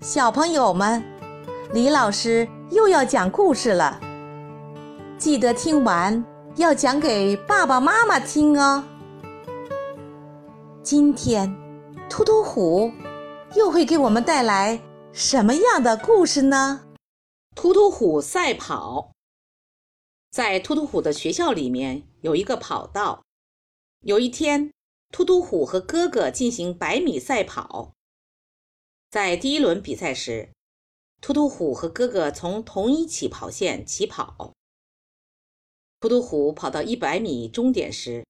小朋友们，李老师又要讲故事了，记得听完要讲给爸爸妈妈听哦。今天，突突虎又会给我们带来什么样的故事呢？突突虎赛跑，在突突虎的学校里面有一个跑道。有一天，突突虎和哥哥进行百米赛跑。在第一轮比赛时，突突虎和哥哥从同一起跑线起跑。突突虎跑到一百米终点时，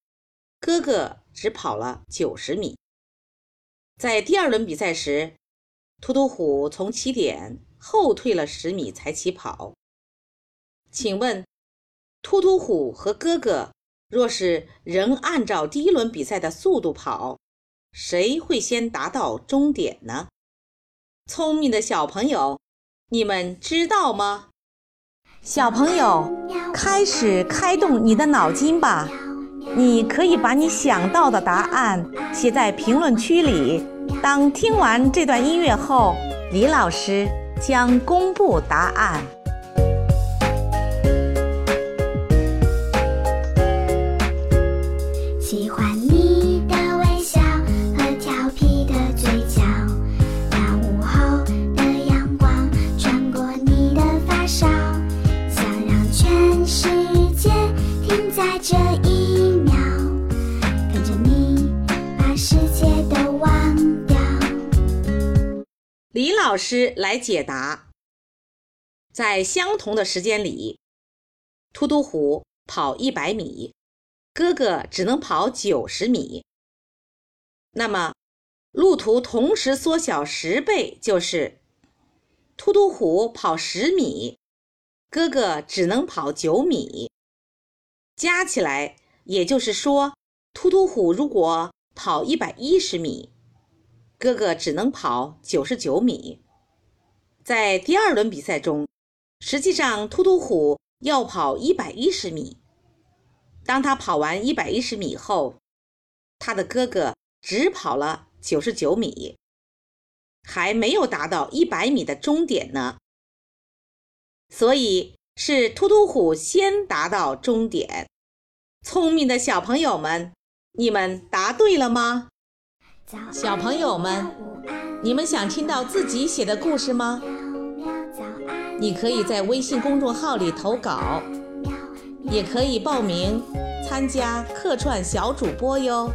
哥哥只跑了九十米。在第二轮比赛时，突突虎从起点后退了十米才起跑。请问，突突虎和哥哥若是仍按照第一轮比赛的速度跑，谁会先达到终点呢？聪明的小朋友，你们知道吗？小朋友，开始开动你的脑筋吧！你可以把你想到的答案写在评论区里。当听完这段音乐后，李老师将公布答案。喜欢世界停在这一秒，跟着你把世界都忘掉。李老师来解答。在相同的时间里，突突虎跑一百米，哥哥只能跑九十米。那么，路途同时缩小十倍，就是突突虎跑十米，哥哥只能跑九米。加起来，也就是说，突突虎如果跑一百一十米，哥哥只能跑九十九米。在第二轮比赛中，实际上突突虎要跑一百一十米。当他跑完一百一十米后，他的哥哥只跑了九十九米，还没有达到一百米的终点呢。所以是突突虎先达到终点。聪明的小朋友们，你们答对了吗？小朋友们你们想听到自己写的故事吗？你可以在微信公众号里投稿，也可以报名参加客串小主播哟。